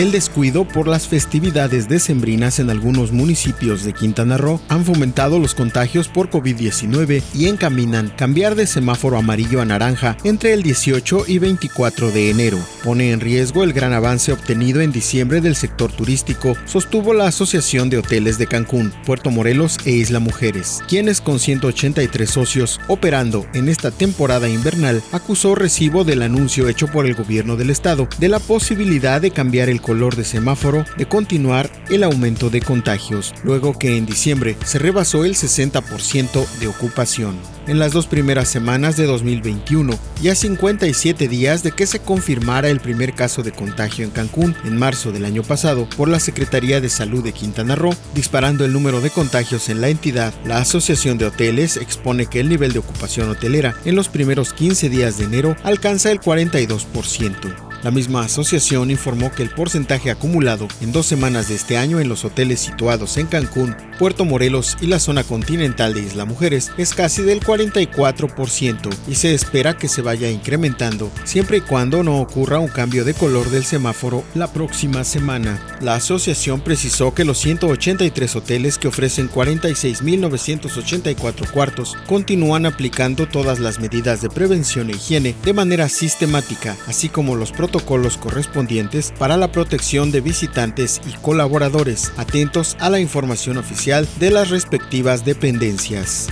El descuido por las festividades decembrinas en algunos municipios de Quintana Roo han fomentado los contagios por COVID-19 y encaminan cambiar de semáforo amarillo a naranja entre el 18 y 24 de enero. Pone en riesgo el gran avance obtenido en diciembre del sector turístico, sostuvo la Asociación de Hoteles de Cancún, Puerto Morelos e Isla Mujeres, quienes con 183 socios operando en esta temporada invernal acusó recibo del anuncio hecho por el gobierno del estado de la posibilidad de cambiar el color de semáforo de continuar el aumento de contagios, luego que en diciembre se rebasó el 60% de ocupación. En las dos primeras semanas de 2021 y a 57 días de que se confirmara el primer caso de contagio en Cancún en marzo del año pasado por la Secretaría de Salud de Quintana Roo, disparando el número de contagios en la entidad, la Asociación de Hoteles expone que el nivel de ocupación hotelera en los primeros 15 días de enero alcanza el 42%. La misma asociación informó que el porcentaje acumulado en dos semanas de este año en los hoteles situados en Cancún, Puerto Morelos y la zona continental de Isla Mujeres es casi del 44% y se espera que se vaya incrementando siempre y cuando no ocurra un cambio de color del semáforo la próxima semana. La asociación precisó que los 183 hoteles que ofrecen 46.984 cuartos continúan aplicando todas las medidas de prevención e higiene de manera sistemática, así como los protocolos protocolos correspondientes para la protección de visitantes y colaboradores, atentos a la información oficial de las respectivas dependencias.